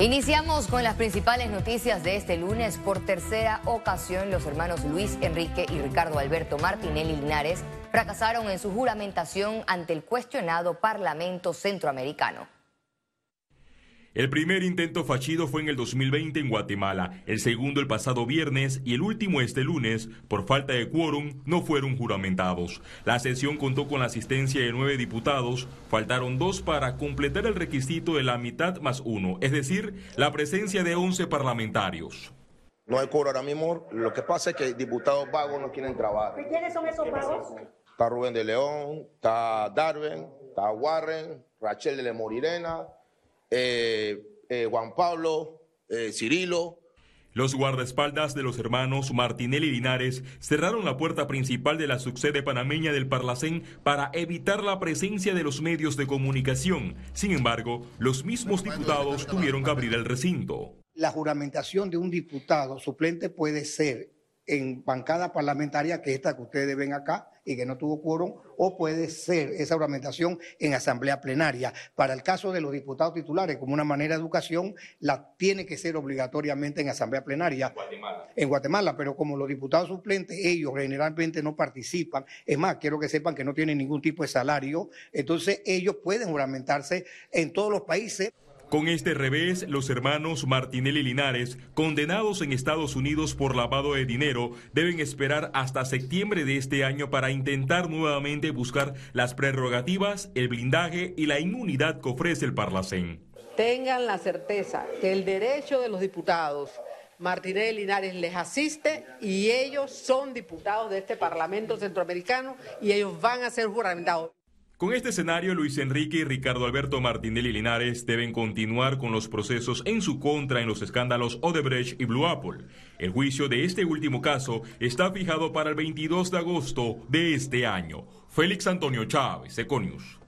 Iniciamos con las principales noticias de este lunes. Por tercera ocasión, los hermanos Luis Enrique y Ricardo Alberto Martinelli Linares fracasaron en su juramentación ante el cuestionado Parlamento Centroamericano. El primer intento fallido fue en el 2020 en Guatemala, el segundo el pasado viernes y el último este lunes, por falta de quórum, no fueron juramentados. La sesión contó con la asistencia de nueve diputados, faltaron dos para completar el requisito de la mitad más uno, es decir, la presencia de once parlamentarios. No hay quórum ahora mismo, lo que pasa es que diputados vagos no quieren trabajar. ¿Quiénes son esos vagos? Está Rubén de León, está Darwin, está Warren, Rachel de Morirena, eh, Juan Pablo, eh, Cirilo. Los guardaespaldas de los hermanos Martinelli y Linares cerraron la puerta principal de la subsede panameña del Parlacén para evitar la presencia de los medios de comunicación. Sin embargo, los mismos diputados tuvieron que abrir el recinto. La juramentación de un diputado suplente puede ser en bancada parlamentaria, que esta que ustedes ven acá y que no tuvo quórum, o puede ser esa juramentación en asamblea plenaria. Para el caso de los diputados titulares, como una manera de educación, la tiene que ser obligatoriamente en asamblea plenaria. En Guatemala, pero como los diputados suplentes, ellos generalmente no participan. Es más, quiero que sepan que no tienen ningún tipo de salario, entonces ellos pueden juramentarse en todos los países. Con este revés, los hermanos Martinelli Linares, condenados en Estados Unidos por lavado de dinero, deben esperar hasta septiembre de este año para intentar nuevamente buscar las prerrogativas, el blindaje y la inmunidad que ofrece el Parlacén. Tengan la certeza que el derecho de los diputados Martinelli Linares les asiste y ellos son diputados de este Parlamento Centroamericano y ellos van a ser juramentados. Con este escenario, Luis Enrique y Ricardo Alberto Martinelli Linares deben continuar con los procesos en su contra en los escándalos Odebrecht y Blue Apple. El juicio de este último caso está fijado para el 22 de agosto de este año. Félix Antonio Chávez, Econius.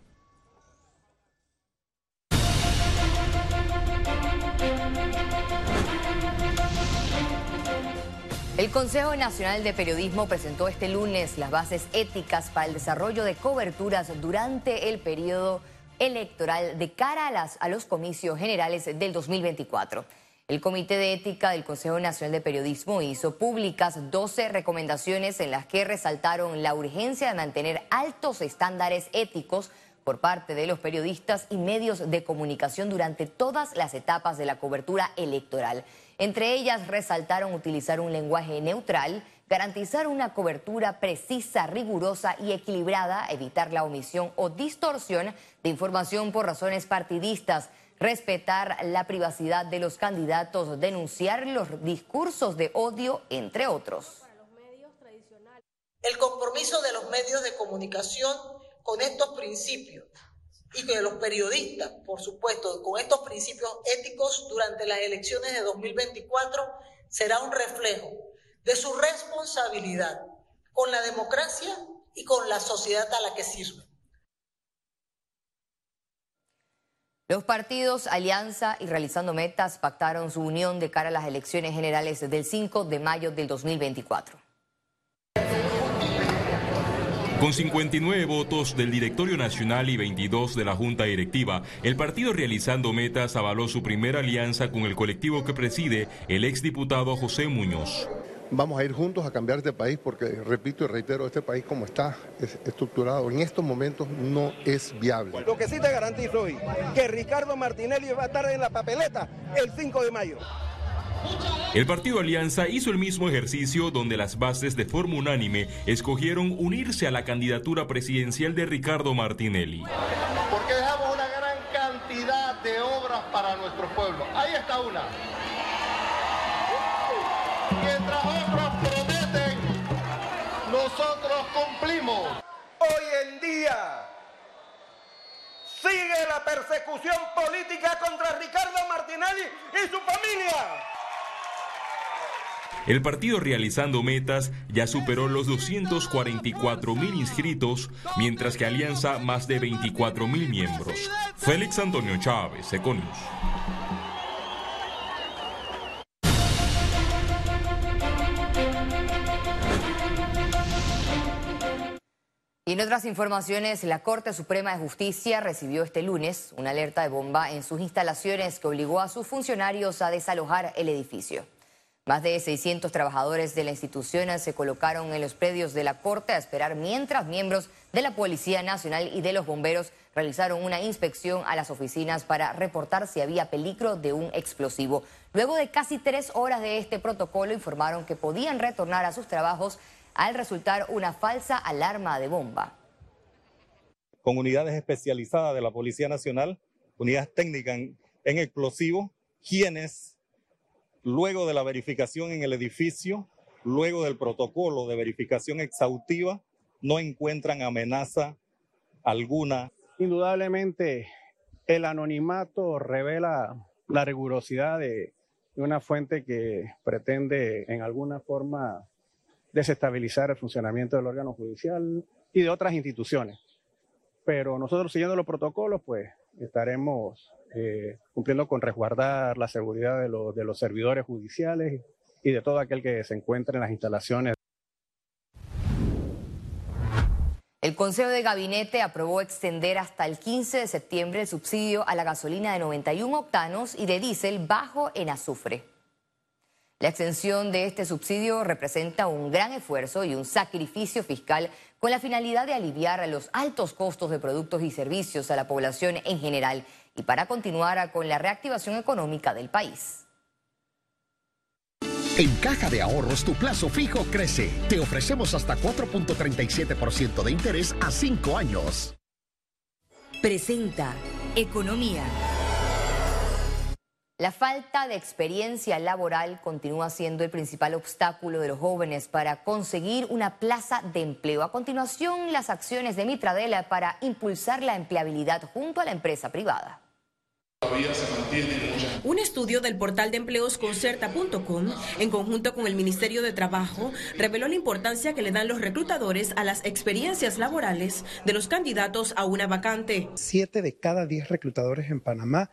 El Consejo Nacional de Periodismo presentó este lunes las bases éticas para el desarrollo de coberturas durante el periodo electoral de cara a, a los comicios generales del 2024. El Comité de Ética del Consejo Nacional de Periodismo hizo públicas 12 recomendaciones en las que resaltaron la urgencia de mantener altos estándares éticos por parte de los periodistas y medios de comunicación durante todas las etapas de la cobertura electoral. Entre ellas resaltaron utilizar un lenguaje neutral, garantizar una cobertura precisa, rigurosa y equilibrada, evitar la omisión o distorsión de información por razones partidistas, respetar la privacidad de los candidatos, denunciar los discursos de odio, entre otros. El compromiso de los medios de comunicación con estos principios y que los periodistas, por supuesto, con estos principios éticos durante las elecciones de 2024 será un reflejo de su responsabilidad con la democracia y con la sociedad a la que sirve. Los partidos Alianza y Realizando Metas pactaron su unión de cara a las elecciones generales del 5 de mayo del 2024. Con 59 votos del Directorio Nacional y 22 de la Junta Directiva, el partido Realizando Metas avaló su primera alianza con el colectivo que preside el exdiputado José Muñoz. Vamos a ir juntos a cambiar este país porque, repito y reitero, este país como está estructurado en estos momentos no es viable. Lo que sí te garantizo hoy, que Ricardo Martinelli va a estar en la papeleta el 5 de mayo. El partido Alianza hizo el mismo ejercicio donde las bases de forma unánime escogieron unirse a la candidatura presidencial de Ricardo Martinelli. Porque dejamos una gran cantidad de obras para nuestro pueblo. Ahí está una. Mientras otros prometen, nosotros cumplimos. Hoy en día sigue la persecución política contra Ricardo Martinelli y su familia. El partido realizando metas ya superó los 244 mil inscritos, mientras que Alianza más de 24 mil miembros. Félix Antonio Chávez, Econius. Y en otras informaciones, la Corte Suprema de Justicia recibió este lunes una alerta de bomba en sus instalaciones que obligó a sus funcionarios a desalojar el edificio. Más de 600 trabajadores de la institución se colocaron en los predios de la Corte a esperar mientras miembros de la Policía Nacional y de los bomberos realizaron una inspección a las oficinas para reportar si había peligro de un explosivo. Luego de casi tres horas de este protocolo informaron que podían retornar a sus trabajos al resultar una falsa alarma de bomba. Con unidades especializadas de la Policía Nacional, unidades técnicas en, explosivos, quienes, luego de la verificación en el edificio, luego del protocolo de verificación exhaustiva, no encuentran amenaza alguna. Indudablemente, el anonimato revela la rigurosidad de una fuente que pretende en alguna forma desestabilizar el funcionamiento del órgano judicial y de otras instituciones. Pero nosotros siguiendo los protocolos, pues estaremos eh, cumpliendo con resguardar la seguridad de, de los servidores judiciales y de todo aquel que se encuentre en las instalaciones. El Consejo de Gabinete aprobó extender hasta el 15 de septiembre el subsidio a la gasolina de 91 octanos y de diésel bajo en azufre. La extensión de este subsidio representa un gran esfuerzo y un sacrificio fiscal con la finalidad de aliviar los altos costos de productos y servicios a la población en general y para continuar con la reactivación económica del país. En Caja de Ahorros tu plazo fijo crece. Te ofrecemos hasta 4.37% de interés a 5 años. Presenta Economía. La falta de experiencia laboral continúa siendo el principal obstáculo de los jóvenes para conseguir una plaza de empleo. A continuación, las acciones de Mitradela para impulsar la empleabilidad junto a la empresa privada. Un estudio del portal de empleos concerta.com, en conjunto con el Ministerio de Trabajo, reveló la importancia que le dan los reclutadores a las experiencias laborales de los candidatos a una vacante. Siete de cada diez reclutadores en Panamá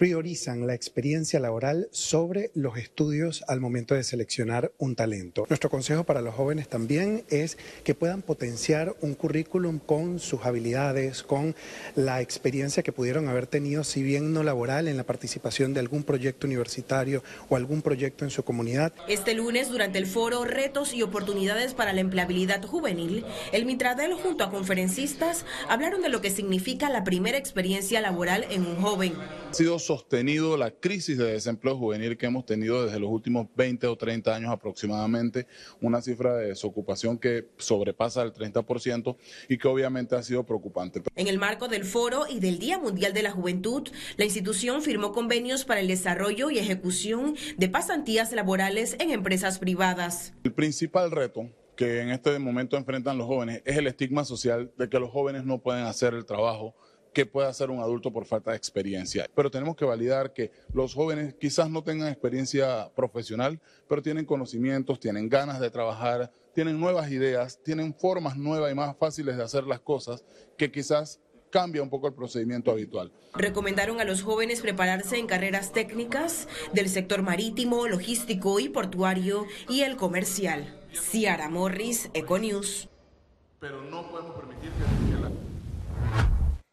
priorizan la experiencia laboral sobre los estudios al momento de seleccionar un talento. Nuestro consejo para los jóvenes también es que puedan potenciar un currículum con sus habilidades, con la experiencia que pudieron haber tenido, si bien no laboral, en la participación de algún proyecto universitario o algún proyecto en su comunidad. Este lunes, durante el foro Retos y Oportunidades para la Empleabilidad Juvenil, el Mitradel junto a conferencistas hablaron de lo que significa la primera experiencia laboral en un joven sostenido la crisis de desempleo juvenil que hemos tenido desde los últimos 20 o 30 años aproximadamente, una cifra de desocupación que sobrepasa el 30% y que obviamente ha sido preocupante. En el marco del foro y del Día Mundial de la Juventud, la institución firmó convenios para el desarrollo y ejecución de pasantías laborales en empresas privadas. El principal reto que en este momento enfrentan los jóvenes es el estigma social de que los jóvenes no pueden hacer el trabajo que puede hacer un adulto por falta de experiencia. Pero tenemos que validar que los jóvenes quizás no tengan experiencia profesional, pero tienen conocimientos, tienen ganas de trabajar, tienen nuevas ideas, tienen formas nuevas y más fáciles de hacer las cosas que quizás cambia un poco el procedimiento habitual. Recomendaron a los jóvenes prepararse en carreras técnicas del sector marítimo, logístico y portuario y el comercial. Ciara Morris, Econews. Pero no podemos permitir que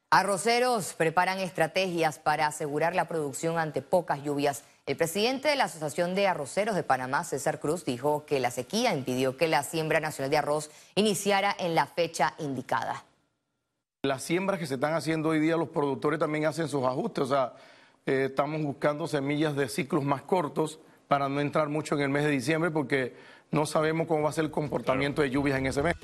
Arroceros preparan estrategias para asegurar la producción ante pocas lluvias. El presidente de la Asociación de Arroceros de Panamá, César Cruz, dijo que la sequía impidió que la siembra nacional de arroz iniciara en la fecha indicada. Las siembras que se están haciendo hoy día, los productores también hacen sus ajustes. O sea, eh, estamos buscando semillas de ciclos más cortos para no entrar mucho en el mes de diciembre porque no sabemos cómo va a ser el comportamiento de lluvias en ese mes.